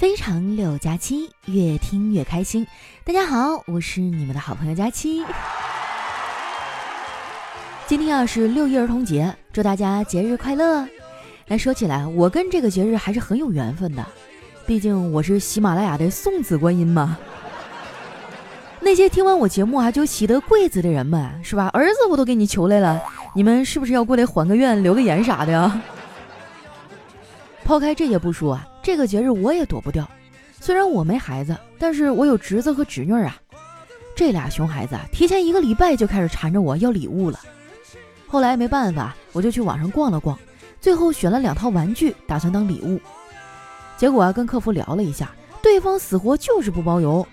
非常六加七，越听越开心。大家好，我是你们的好朋友佳期。今天啊是六一儿童节，祝大家节日快乐。来说起来，我跟这个节日还是很有缘分的，毕竟我是喜马拉雅的送子观音嘛。那些听完我节目啊就喜得贵子的人们，是吧？儿子我都给你求来了，你们是不是要过来还个愿、留个言啥的呀？抛开这些不说啊。这个节日我也躲不掉，虽然我没孩子，但是我有侄子和侄女啊。这俩熊孩子提前一个礼拜就开始缠着我要礼物了。后来没办法，我就去网上逛了逛，最后选了两套玩具，打算当礼物。结果啊，跟客服聊了一下，对方死活就是不包邮。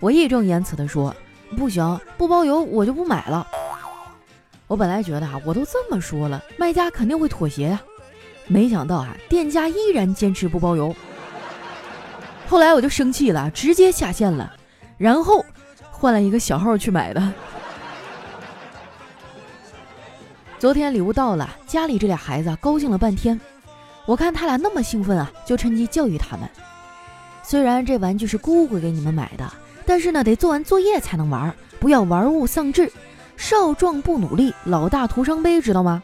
我义正言辞地说：“不行，不包邮我就不买了。”我本来觉得啊，我都这么说了，卖家肯定会妥协呀。没想到啊，店家依然坚持不包邮。后来我就生气了，直接下线了，然后换了一个小号去买的。昨天礼物到了，家里这俩孩子高兴了半天。我看他俩那么兴奋啊，就趁机教育他们：虽然这玩具是姑姑给你们买的，但是呢，得做完作业才能玩，不要玩物丧志。少壮不努力，老大徒伤悲，知道吗？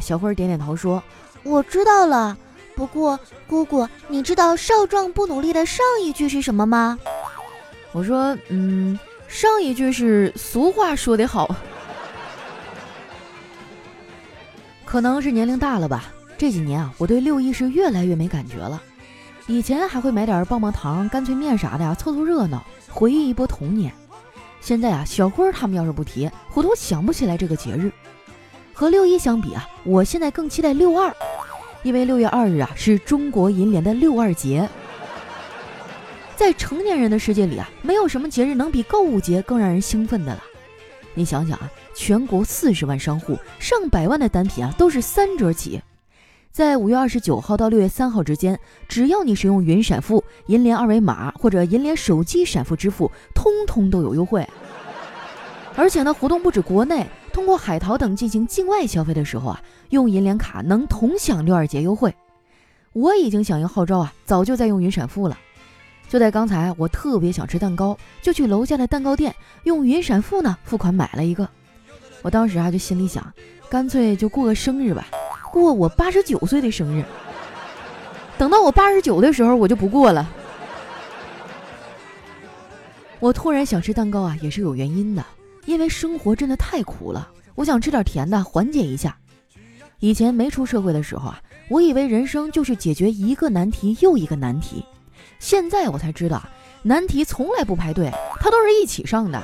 小辉点点头说。我知道了，不过姑姑，你知道“少壮不努力”的上一句是什么吗？我说，嗯，上一句是俗话说得好，可能是年龄大了吧。这几年啊，我对六一是越来越没感觉了。以前还会买点棒棒糖、干脆面啥的呀，凑凑热闹，回忆一波童年。现在啊，小辉他们要是不提，我都想不起来这个节日。和六一相比啊，我现在更期待六二。因为六月二日啊是中国银联的六二节，在成年人的世界里啊，没有什么节日能比购物节更让人兴奋的了。你想想啊，全国四十万商户，上百万的单品啊都是三折起。在五月二十九号到六月三号之间，只要你使用云闪付、银联二维码或者银联手机闪付支付，通通都有优惠。而且呢，活动不止国内。通过海淘等进行境外消费的时候啊，用银联卡能同享六二节优惠。我已经响应号召啊，早就在用云闪付了。就在刚才，我特别想吃蛋糕，就去楼下的蛋糕店用云闪付呢付款买了一个。我当时啊就心里想，干脆就过个生日吧，过我八十九岁的生日。等到我八十九的时候，我就不过了。我突然想吃蛋糕啊，也是有原因的。因为生活真的太苦了，我想吃点甜的缓解一下。以前没出社会的时候啊，我以为人生就是解决一个难题又一个难题，现在我才知道，难题从来不排队，它都是一起上的。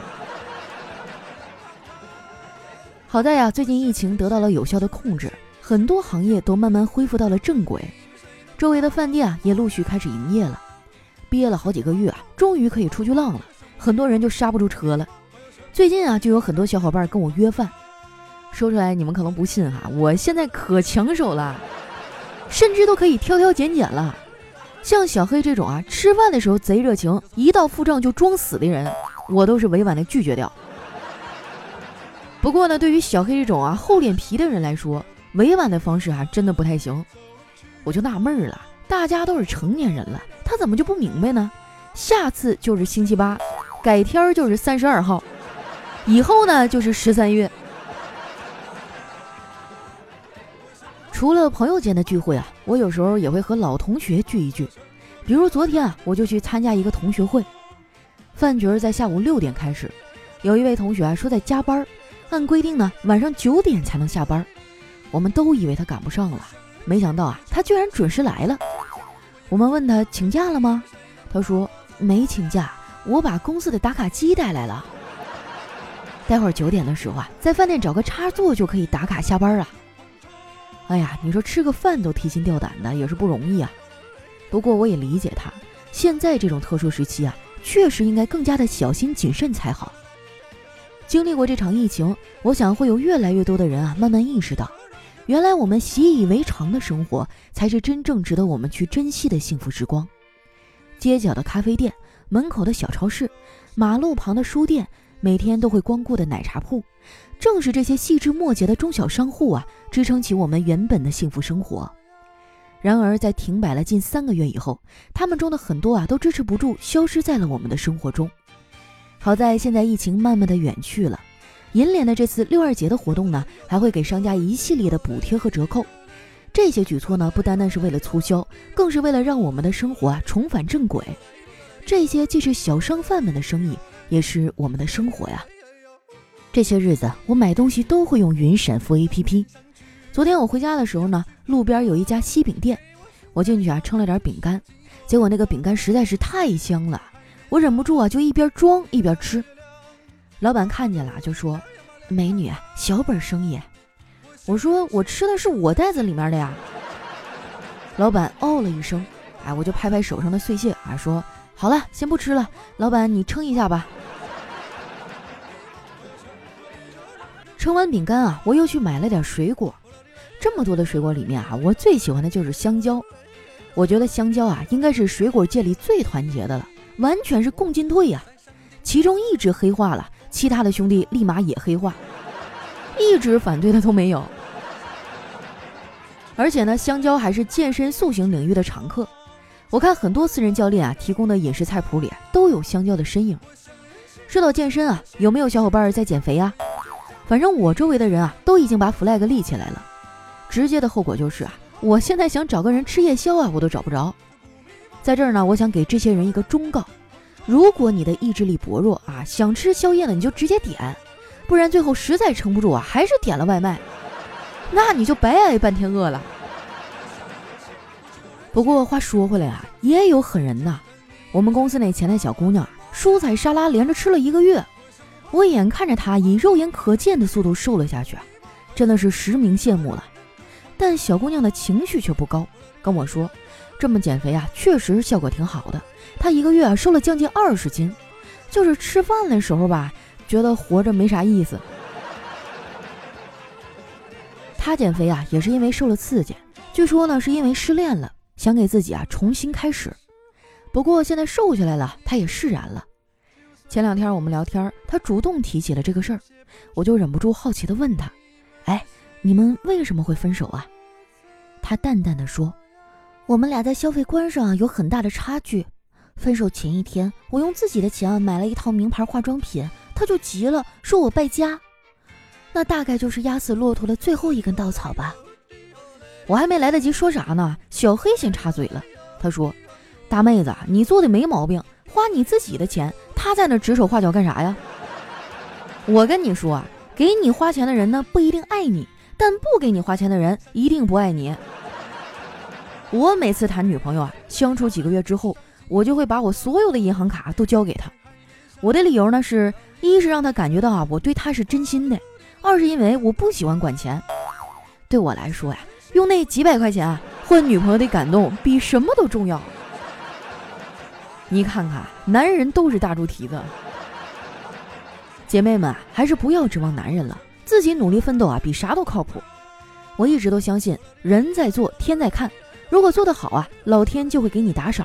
好在呀，最近疫情得到了有效的控制，很多行业都慢慢恢复到了正轨，周围的饭店啊也陆续开始营业了。憋了好几个月啊，终于可以出去浪了，很多人就刹不住车了。最近啊，就有很多小伙伴跟我约饭，说出来你们可能不信哈，我现在可抢手了，甚至都可以挑挑拣拣了。像小黑这种啊，吃饭的时候贼热情，一到付账就装死的人，我都是委婉的拒绝掉。不过呢，对于小黑这种啊厚脸皮的人来说，委婉的方式啊真的不太行。我就纳闷了，大家都是成年人了，他怎么就不明白呢？下次就是星期八，改天就是三十二号。以后呢，就是十三月。除了朋友间的聚会啊，我有时候也会和老同学聚一聚。比如昨天啊，我就去参加一个同学会，饭局在下午六点开始。有一位同学啊说在加班，按规定呢晚上九点才能下班。我们都以为他赶不上了，没想到啊，他居然准时来了。我们问他请假了吗？他说没请假，我把公司的打卡机带来了。待会儿九点的时候啊，在饭店找个插座就可以打卡下班了。哎呀，你说吃个饭都提心吊胆的，也是不容易啊。不过我也理解他，现在这种特殊时期啊，确实应该更加的小心谨慎才好。经历过这场疫情，我想会有越来越多的人啊，慢慢意识到，原来我们习以为常的生活，才是真正值得我们去珍惜的幸福时光。街角的咖啡店，门口的小超市，马路旁的书店。每天都会光顾的奶茶铺，正是这些细枝末节的中小商户啊，支撑起我们原本的幸福生活。然而在停摆了近三个月以后，他们中的很多啊都支持不住，消失在了我们的生活中。好在现在疫情慢慢的远去了，银联的这次六二节的活动呢，还会给商家一系列的补贴和折扣。这些举措呢，不单单是为了促销，更是为了让我们的生活啊重返正轨。这些既是小商贩们的生意，也是我们的生活呀。这些日子我买东西都会用云闪付 APP。昨天我回家的时候呢，路边有一家西饼店，我进去啊称了点饼干，结果那个饼干实在是太香了，我忍不住啊就一边装一边吃。老板看见了就说：“美女，小本生意。”我说我吃的是我袋子里面的呀。老板哦了一声，哎，我就拍拍手上的碎屑啊，说好了，先不吃了。老板你称一下吧。称完饼干啊，我又去买了点水果。这么多的水果里面啊，我最喜欢的就是香蕉。我觉得香蕉啊，应该是水果界里最团结的了，完全是共进退呀。其中一只黑化了，其他的兄弟立马也黑化，一直反对的都没有。而且呢，香蕉还是健身塑形领域的常客。我看很多私人教练啊提供的饮食菜谱里都有香蕉的身影。说到健身啊，有没有小伙伴在减肥啊？反正我周围的人啊都已经把 flag 立起来了。直接的后果就是啊，我现在想找个人吃夜宵啊，我都找不着。在这儿呢，我想给这些人一个忠告：如果你的意志力薄弱啊，想吃宵夜呢，你就直接点，不然最后实在撑不住啊，还是点了外卖。那你就白挨半天饿了。不过话说回来啊，也有狠人呐。我们公司那前台小姑娘，蔬菜沙拉连着吃了一个月，我眼看着她以肉眼可见的速度瘦了下去，真的是实名羡慕了。但小姑娘的情绪却不高，跟我说，这么减肥啊，确实效果挺好的。她一个月啊瘦了将近二十斤，就是吃饭的时候吧，觉得活着没啥意思。他减肥啊，也是因为受了刺激。据说呢，是因为失恋了，想给自己啊重新开始。不过现在瘦下来了，他也释然了。前两天我们聊天，他主动提起了这个事儿，我就忍不住好奇的问他：“哎，你们为什么会分手啊？”他淡淡的说：“我们俩在消费观上有很大的差距。分手前一天，我用自己的钱买了一套名牌化妆品，他就急了，说我败家。”那大概就是压死骆驼的最后一根稻草吧。我还没来得及说啥呢，小黑先插嘴了。他说：“大妹子，你做的没毛病，花你自己的钱，他在那指手画脚干啥呀？”我跟你说啊，给你花钱的人呢不一定爱你，但不给你花钱的人一定不爱你。我每次谈女朋友啊，相处几个月之后，我就会把我所有的银行卡都交给他。我的理由呢是一是让他感觉到啊我对他是真心的。二是因为我不喜欢管钱，对我来说呀，用那几百块钱换女朋友的感动比什么都重要。你看看，男人都是大猪蹄子。姐妹们，还是不要指望男人了，自己努力奋斗啊，比啥都靠谱。我一直都相信，人在做，天在看。如果做得好啊，老天就会给你打赏。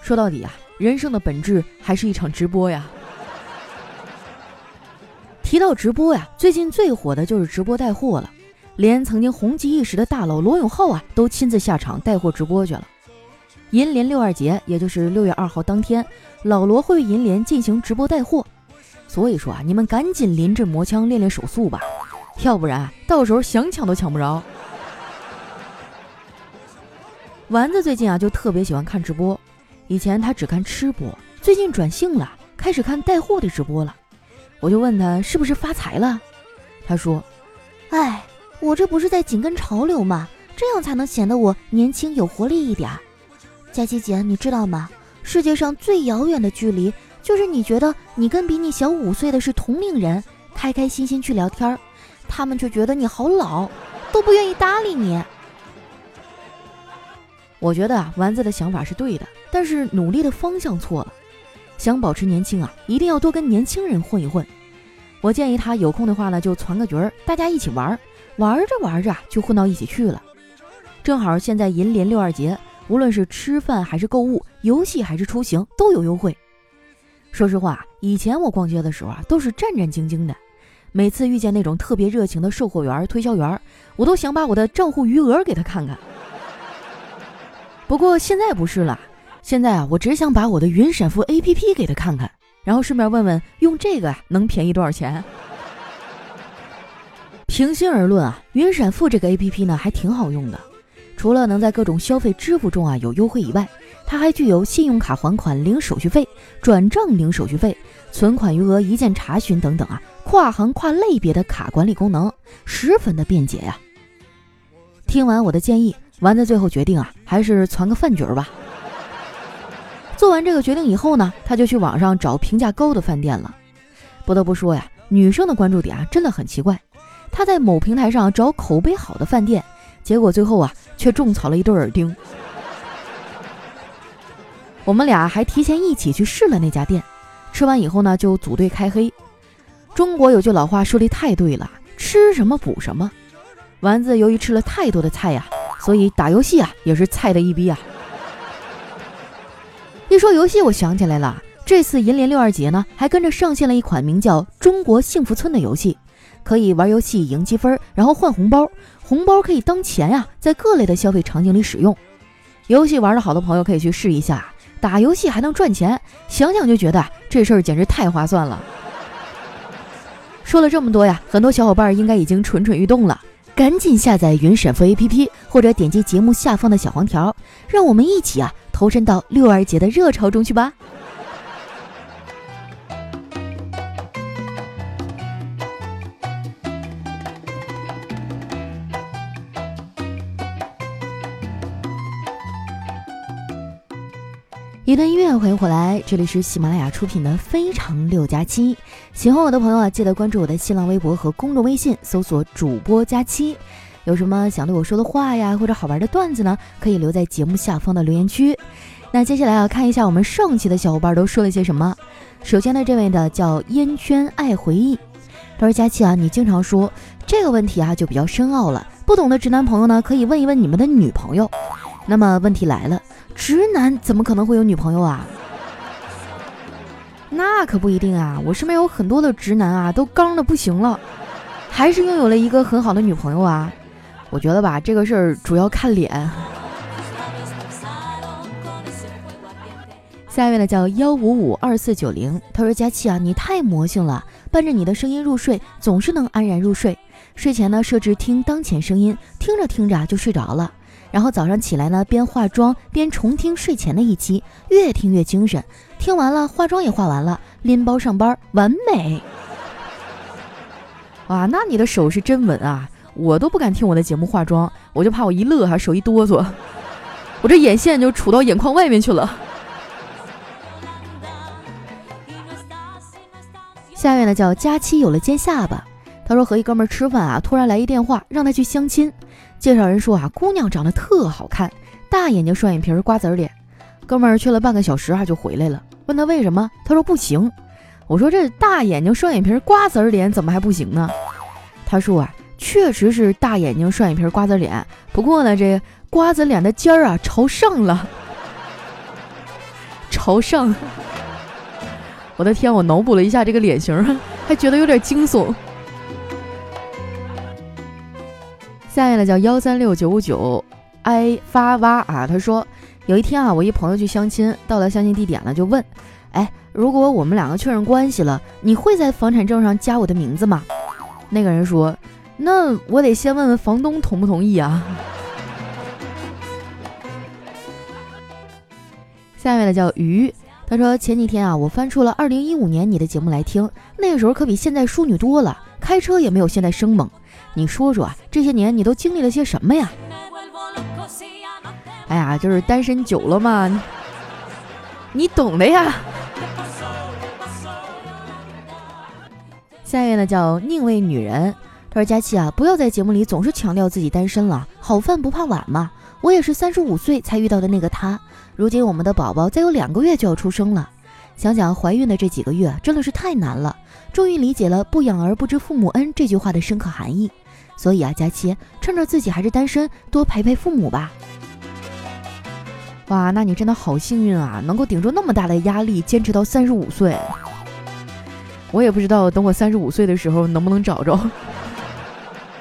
说到底啊，人生的本质还是一场直播呀。提到直播呀，最近最火的就是直播带货了，连曾经红极一时的大佬罗永浩啊，都亲自下场带货直播去了。银联六二节，也就是六月二号当天，老罗会为银联进行直播带货，所以说啊，你们赶紧临阵磨枪练练手速吧，要不然到时候想抢都抢不着。丸子最近啊，就特别喜欢看直播，以前他只看吃播，最近转性了，开始看带货的直播了。我就问他是不是发财了，他说：“哎，我这不是在紧跟潮流吗？这样才能显得我年轻有活力一点。”佳琪姐，你知道吗？世界上最遥远的距离，就是你觉得你跟比你小五岁的是同龄人，开开心心去聊天，他们却觉得你好老，都不愿意搭理你。我觉得啊，丸子的想法是对的，但是努力的方向错了。想保持年轻啊，一定要多跟年轻人混一混。我建议他有空的话呢，就攒个局儿，大家一起玩。玩着玩着就混到一起去了。正好现在银联六二节，无论是吃饭还是购物、游戏还是出行都有优惠。说实话，以前我逛街的时候啊，都是战战兢兢的。每次遇见那种特别热情的售货员、推销员，我都想把我的账户余额给他看看。不过现在不是了，现在啊，我只想把我的云闪付 APP 给他看看，然后顺便问问用这个能便宜多少钱。平心而论啊，云闪付这个 APP 呢还挺好用的，除了能在各种消费支付中啊有优惠以外，它还具有信用卡还款零手续费、转账零手续费、存款余额一键查询等等啊，跨行跨类别的卡管理功能，十分的便捷呀。听完我的建议。丸子最后决定啊，还是攒个饭局吧。做完这个决定以后呢，他就去网上找评价高的饭店了。不得不说呀，女生的关注点啊真的很奇怪。他在某平台上找口碑好的饭店，结果最后啊却种草了一对耳钉。我们俩还提前一起去试了那家店，吃完以后呢就组队开黑。中国有句老话说的太对了，吃什么补什么。丸子由于吃了太多的菜呀。所以打游戏啊也是菜的一逼啊！一说游戏，我想起来了，这次银联六二节呢，还跟着上线了一款名叫《中国幸福村》的游戏，可以玩游戏赢积分，然后换红包，红包可以当钱呀，在各类的消费场景里使用。游戏玩的好的朋友可以去试一下，打游戏还能赚钱，想想就觉得这事儿简直太划算了。说了这么多呀，很多小伙伴应该已经蠢蠢欲动了。赶紧下载云闪付 APP，或者点击节目下方的小黄条，让我们一起啊投身到六二节的热潮中去吧。一段音乐，欢迎回来，这里是喜马拉雅出品的《非常六加七》。喜欢我的朋友啊，记得关注我的新浪微博和公众微信，搜索“主播佳期”。有什么想对我说的话呀，或者好玩的段子呢？可以留在节目下方的留言区。那接下来啊，看一下我们上期的小伙伴都说了些什么。首先呢，这位呢叫烟圈爱回忆，他说：“佳期啊，你经常说这个问题啊，就比较深奥了。不懂的直男朋友呢，可以问一问你们的女朋友。那么问题来了。”直男怎么可能会有女朋友啊？那可不一定啊！我身边有很多的直男啊，都刚的不行了，还是拥有了一个很好的女朋友啊。我觉得吧，这个事儿主要看脸。下一位呢叫幺五五二四九零，他说：“佳琪啊，你太魔性了，伴着你的声音入睡，总是能安然入睡。睡前呢设置听当前声音，听着听着就睡着了。”然后早上起来呢，边化妆边重听睡前的一期，越听越精神。听完了，化妆也化完了，拎包上班，完美。哇，那你的手是真稳啊！我都不敢听我的节目化妆，我就怕我一乐哈手一哆嗦，我这眼线就杵到眼眶外面去了。下面呢叫佳期有了尖下巴，他说和一哥们吃饭啊，突然来一电话，让他去相亲。介绍人说啊，姑娘长得特好看，大眼睛、双眼皮、瓜子脸。哥们儿去了半个小时啊，就回来了。问他为什么，他说不行。我说这大眼睛、双眼皮、瓜子脸怎么还不行呢？他说啊，确实是大眼睛、双眼皮、瓜子脸，不过呢，这瓜子脸的尖儿啊朝上了，朝上。我的天，我脑补了一下这个脸型，还觉得有点惊悚。下面呢叫幺三六九五九，i 发哇啊，他说有一天啊，我一朋友去相亲，到了相亲地点了，就问，哎，如果我们两个确认关系了，你会在房产证上加我的名字吗？那个人说，那我得先问问房东同不同意啊。下面呢叫鱼，他说前几天啊，我翻出了二零一五年你的节目来听，那个时候可比现在淑女多了，开车也没有现在生猛。你说说啊，这些年你都经历了些什么呀？哎呀，就是单身久了嘛，你懂的呀。下一位呢叫宁为女人，他说佳琪啊，不要在节目里总是强调自己单身了，好饭不怕晚嘛。我也是三十五岁才遇到的那个他，如今我们的宝宝再有两个月就要出生了，想想怀孕的这几个月真的是太难了，终于理解了“不养儿不知父母恩”这句话的深刻含义。所以啊，佳期趁着自己还是单身，多陪陪父母吧。哇，那你真的好幸运啊，能够顶住那么大的压力，坚持到三十五岁。我也不知道等我三十五岁的时候能不能找着。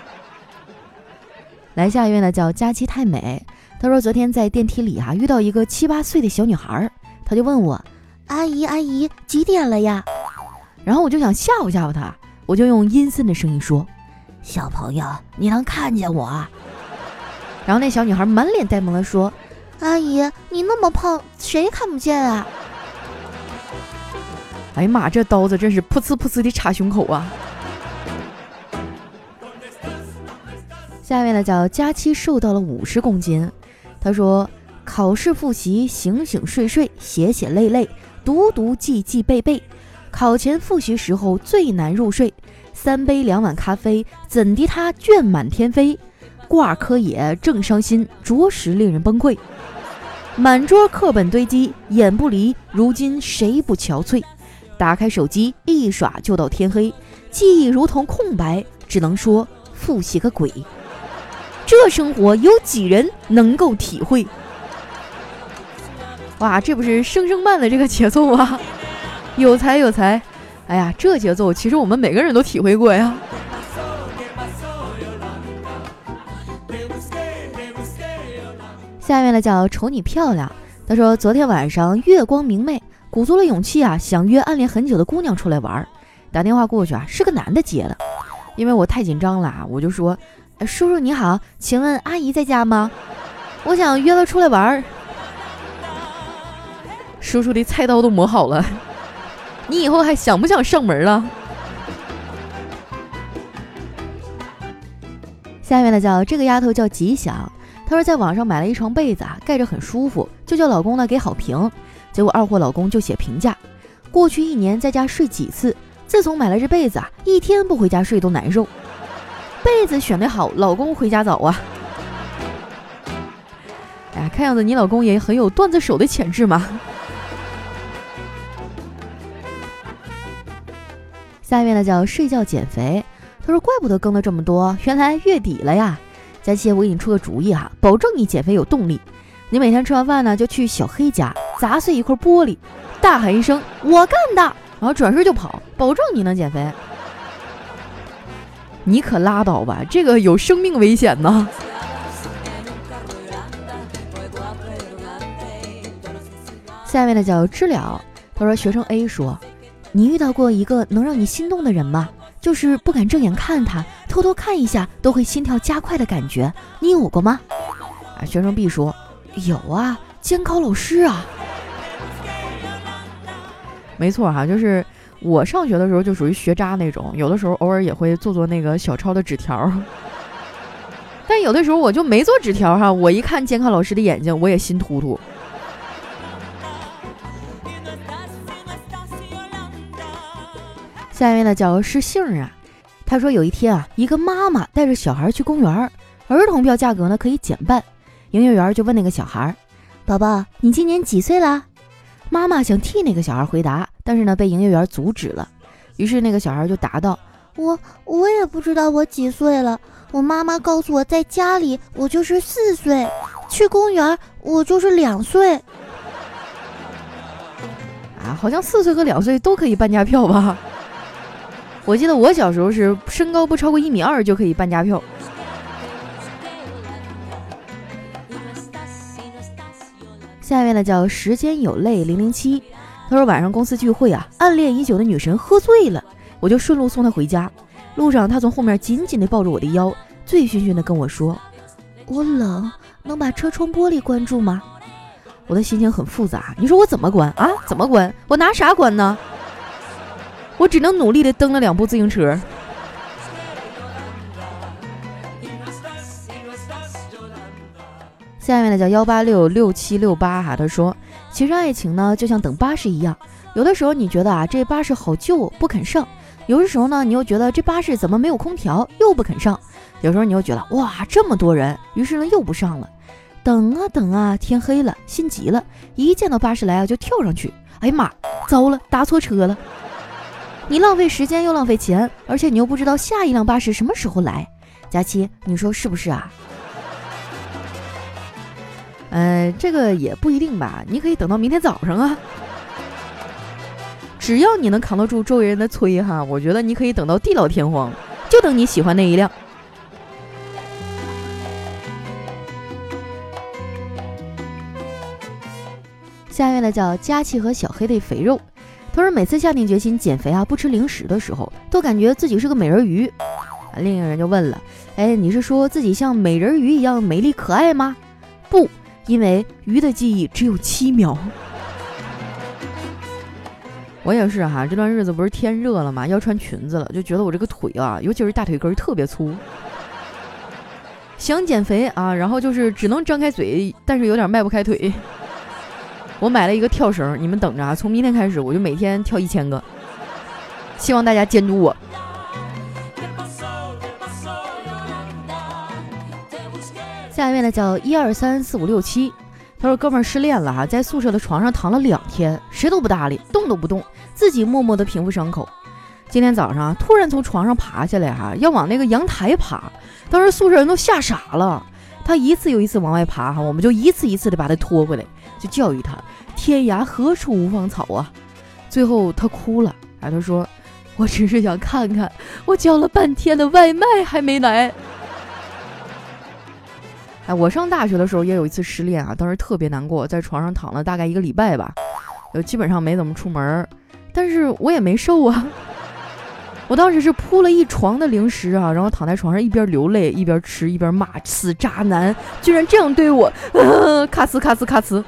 来下一位呢，叫佳期太美。他说昨天在电梯里啊遇到一个七八岁的小女孩，他就问我：“阿姨阿姨，几点了呀？”然后我就想吓唬吓唬他，我就用阴森的声音说：“小朋友，你能看见我？”然后那小女孩满脸呆萌的说：“阿姨，你那么胖，谁看不见啊？”哎呀妈，这刀子真是噗呲噗呲的插胸口啊！下面呢叫佳期瘦到了五十公斤，他说考试复习醒醒睡睡写写累累读读记记背背，考前复习时候最难入睡，三杯两碗咖啡怎敌他卷满天飞，挂科也正伤心，着实令人崩溃，满桌课本堆积眼不离，如今谁不憔悴？打开手机一耍就到天黑，记忆如同空白，只能说复习个鬼。这生活有几人能够体会？哇，这不是生生慢的这个节奏啊！有才有才！哎呀，这节奏其实我们每个人都体会过呀。下面呢叫瞅你漂亮，他说昨天晚上月光明媚，鼓足了勇气啊，想约暗恋很久的姑娘出来玩，打电话过去啊，是个男的接的，因为我太紧张了啊，我就说。叔叔你好，请问阿姨在家吗？我想约她出来玩儿。叔叔的菜刀都磨好了，你以后还想不想上门了？下面呢叫这个丫头叫吉祥，她说在网上买了一床被子啊，盖着很舒服，就叫老公呢给好评。结果二货老公就写评价：过去一年在家睡几次，自从买了这被子啊，一天不回家睡都难受。被子选的好，老公回家早啊！哎，看样子你老公也很有段子手的潜质嘛。下面呢叫睡觉减肥，他说怪不得更了这么多，原来月底了呀。佳期，我给你出个主意哈，保证你减肥有动力。你每天吃完饭呢，就去小黑家砸碎一块玻璃，大喊一声“我干的”，然后转身就跑，保证你能减肥。你可拉倒吧，这个有生命危险呢。下面的叫知了，他说学生 A 说，你遇到过一个能让你心动的人吗？就是不敢正眼看他，偷偷看一下都会心跳加快的感觉，你有过吗？啊，学生 B 说有啊，监考老师啊。没错哈，就是。我上学的时候就属于学渣那种，有的时候偶尔也会做做那个小抄的纸条，但有的时候我就没做纸条哈。我一看监考老师的眼睛，我也心突突。下面呢叫是杏儿啊，他说有一天啊，一个妈妈带着小孩去公园，儿童票价格呢可以减半，营业员就问那个小孩：“宝宝，你今年几岁了？”妈妈想替那个小孩回答。但是呢，被营业员阻止了。于是那个小孩就答道：“我我也不知道我几岁了。我妈妈告诉我在家里我就是四岁，去公园我就是两岁。啊，好像四岁和两岁都可以半价票吧？我记得我小时候是身高不超过一米二就可以办家票。”下面呢叫时间有泪零零七。他说晚上公司聚会啊，暗恋已久的女神喝醉了，我就顺路送她回家。路上，她从后面紧紧地抱着我的腰，醉醺醺地跟我说：“我冷，能把车窗玻璃关住吗？”我的心情很复杂，你说我怎么关啊？怎么关？我拿啥关呢？我只能努力地蹬了两部自行车。下面呢叫幺八六六七六八哈，他说。其实爱情呢，就像等巴士一样，有的时候你觉得啊，这巴士好旧，不肯上；有的时候呢，你又觉得这巴士怎么没有空调，又不肯上；有时候你又觉得哇，这么多人，于是呢又不上了。等啊等啊，天黑了，心急了，一见到巴士来啊，就跳上去。哎呀妈，糟了，搭错车了！你浪费时间又浪费钱而且你又不知道下一辆巴士什么时候来。佳琪你说是不是啊？呃这个也不一定吧你可以等到明天早上啊。只要你能扛得住周围人的催哈我觉得你可以等到地老天荒就等你喜欢那一辆。下一位呢叫佳琪和小黑的肥肉他说每次下定决心减肥啊不吃零食的时候，都感觉自己是个美人鱼。另一个人就问了，哎，你是说自己像美人鱼一样美丽可爱吗？不，因为鱼的记忆只有七秒。我也是哈，这段日子不是天热了嘛，要穿裙子了，就觉得我这个腿啊，尤其是大腿根特别粗。想减肥啊，然后就是只能张开嘴，但是有点迈不开腿。我买了一个跳绳，你们等着啊，从明天开始我就每天跳一千个，希望大家监督我。下一位呢叫一二三四五六七，他说哥们儿失恋了哈，在宿舍的床上躺了两天，谁都不搭理，动都不动。自己默默地平复伤口。今天早上突然从床上爬下来，哈，要往那个阳台爬。当时宿舍人都吓傻了。他一次又一次往外爬，哈，我们就一次一次地把他拖回来，就教育他：天涯何处无芳草啊！最后他哭了，哎，他说：“我只是想看看，我叫了半天的外卖还没来。”哎，我上大学的时候也有一次失恋啊，当时特别难过，在床上躺了大概一个礼拜吧，就基本上没怎么出门。但是我也没瘦啊，我当时是铺了一床的零食啊，然后躺在床上一边流泪一边吃一边骂死渣男，居然这样对我，咔呲咔呲咔呲。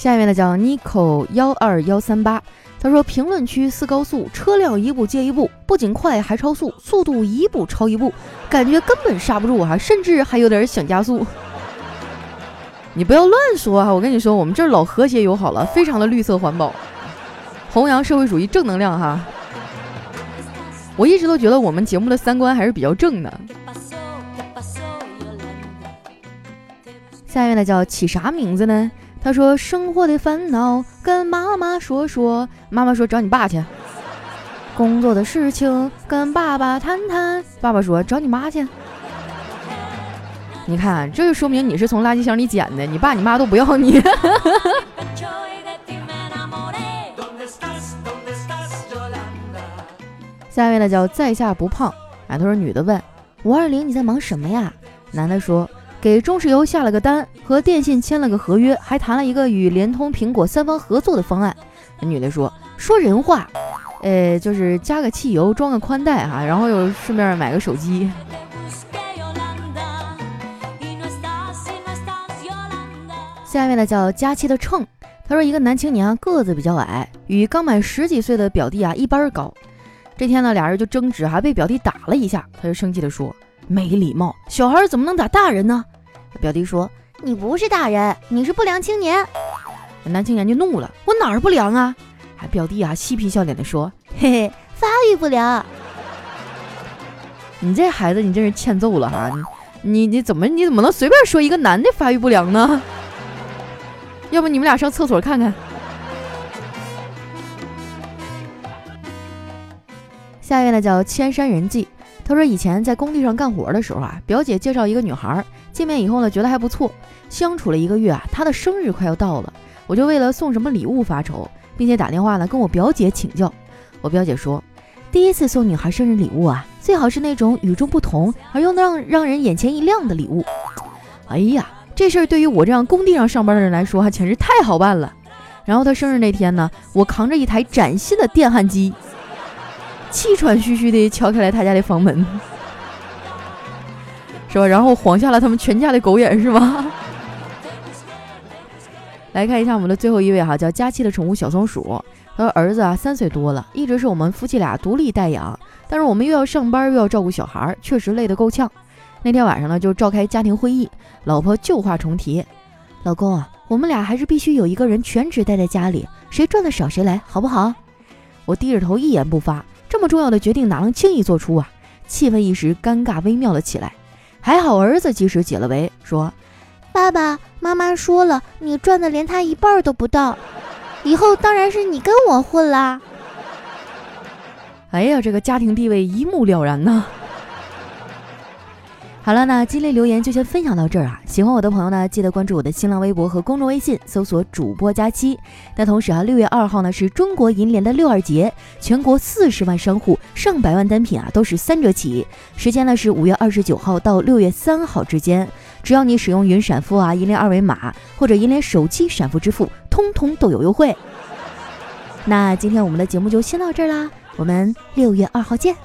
下面呢叫 Nico 幺二幺三八，他说评论区四高速车辆一步接一步，不仅快还超速，速度一步超一步，感觉根本刹不住哈，甚至还有点想加速。你不要乱说哈！我跟你说，我们这儿老和谐友好了，非常的绿色环保，弘扬社会主义正能量哈。我一直都觉得我们节目的三观还是比较正的。下一位呢叫起啥名字呢？他说生活的烦恼跟妈妈说说，妈妈说找你爸去。工作的事情跟爸爸谈谈，爸爸说找你妈去。你看，这就说明你是从垃圾箱里捡的，你爸你妈都不要你。下一位呢叫在下不胖，啊，他说女的问五二零你在忙什么呀？男的说给中石油下了个单，和电信签了个合约，还谈了一个与联通、苹果三方合作的方案。女的说说人话，呃，就是加个汽油，装个宽带哈，然后又顺便买个手机。下面呢叫佳期的秤，他说一个男青年啊个子比较矮，与刚满十几岁的表弟啊一般高。这天呢俩人就争执，还被表弟打了一下，他就生气的说：“没礼貌，小孩怎么能打大人呢？”表弟说：“你不是大人，你是不良青年。”男青年就怒了：“我哪儿不良啊？”还表弟啊嬉皮笑脸的说：“嘿嘿，发育不良。”你这孩子你真是欠揍了哈！你你你怎么你怎么能随便说一个男的发育不良呢？要不你们俩上厕所看看。下一位呢叫千山人迹，他说以前在工地上干活的时候啊，表姐介绍一个女孩，见面以后呢觉得还不错，相处了一个月啊，她的生日快要到了，我就为了送什么礼物发愁，并且打电话呢跟我表姐请教。我表姐说，第一次送女孩生日礼物啊，最好是那种与众不同而又能让让人眼前一亮的礼物。哎呀！这事儿对于我这样工地上上班的人来说，哈，简直太好办了。然后她生日那天呢，我扛着一台崭新的电焊机，气喘吁吁地敲开了他家的房门，是吧？然后晃瞎了他们全家的狗眼，是吗？来看一下我们的最后一位哈，叫佳期的宠物小松鼠。他说儿子啊三岁多了，一直是我们夫妻俩独立带养，但是我们又要上班又要照顾小孩，确实累得够呛。那天晚上呢，就召开家庭会议，老婆旧话重提：“老公啊，我们俩还是必须有一个人全职待在家里，谁赚的少谁来，好不好？”我低着头一言不发，这么重要的决定哪能轻易做出啊？气氛一时尴尬微妙了起来。还好儿子及时解了围，说：“爸爸妈妈说了，你赚的连他一半都不到，以后当然是你跟我混啦。”哎呀，这个家庭地位一目了然呐。好了，那今天留言就先分享到这儿啊！喜欢我的朋友呢，记得关注我的新浪微博和公众微信，搜索主播佳期。那同时啊，六月二号呢是中国银联的六二节，全国四十万商户、上百万单品啊都是三折起，时间呢是五月二十九号到六月三号之间。只要你使用云闪付啊、银联二维码或者银联手机闪付支付，通通都有优惠。那今天我们的节目就先到这儿啦，我们六月二号见。